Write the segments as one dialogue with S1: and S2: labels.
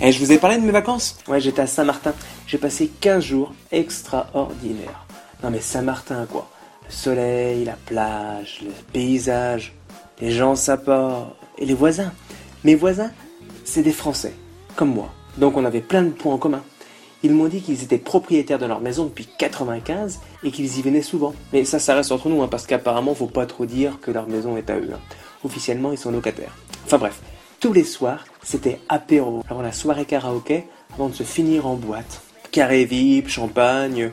S1: Eh, je vous ai parlé de mes vacances Ouais, j'étais à Saint-Martin. J'ai passé 15 jours extraordinaires. Non mais Saint-Martin quoi. Le soleil, la plage, le paysage, les gens sympas et les voisins. Mes voisins, c'est des Français, comme moi. Donc on avait plein de points en commun. Ils m'ont dit qu'ils étaient propriétaires de leur maison depuis 95 et qu'ils y venaient souvent. Mais ça, ça reste entre nous, hein, parce qu'apparemment, faut pas trop dire que leur maison est à eux. hein. Officiellement, ils sont locataires. Enfin bref, tous les soirs, c'était apéro avant la soirée karaoké, avant de se finir en boîte. Carré VIP, champagne,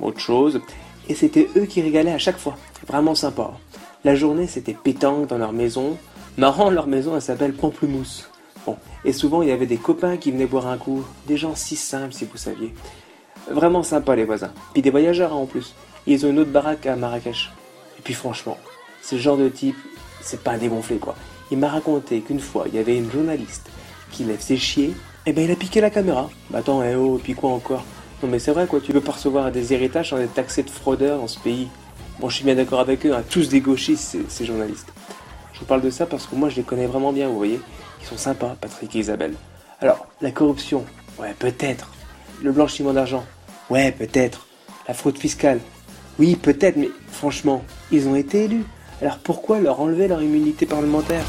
S1: autre chose. Et c'était eux qui régalaient à chaque fois. Vraiment sympa. La journée, c'était pétanque dans leur maison. Marrant, leur maison, elle s'appelle Pamplemousse. Bon, et souvent, il y avait des copains qui venaient boire un coup. Des gens si simples, si vous saviez. Vraiment sympa, les voisins. Puis des voyageurs, hein, en plus. Ils ont une autre baraque à Marrakech. Et puis franchement, ce genre de type, c'est pas un dégonflé, quoi. Il m'a raconté qu'une fois, il y avait une journaliste qui lève ses chier. Et ben, il a piqué la caméra. Bah attends, eh oh, et puis quoi encore? Non mais c'est vrai, quoi. Tu peux pas recevoir des héritages sans être taxé de fraudeur dans ce pays. Bon, je suis bien d'accord avec eux, hein, tous des gauchistes, ces, ces journalistes. Je vous parle de ça parce que moi, je les connais vraiment bien, vous voyez. Ils sont sympas, Patrick et Isabelle. Alors, la corruption, ouais, peut-être. Le blanchiment d'argent, ouais, peut-être. La fraude fiscale, oui, peut-être, mais franchement, ils ont été élus. Alors pourquoi leur enlever leur immunité parlementaire?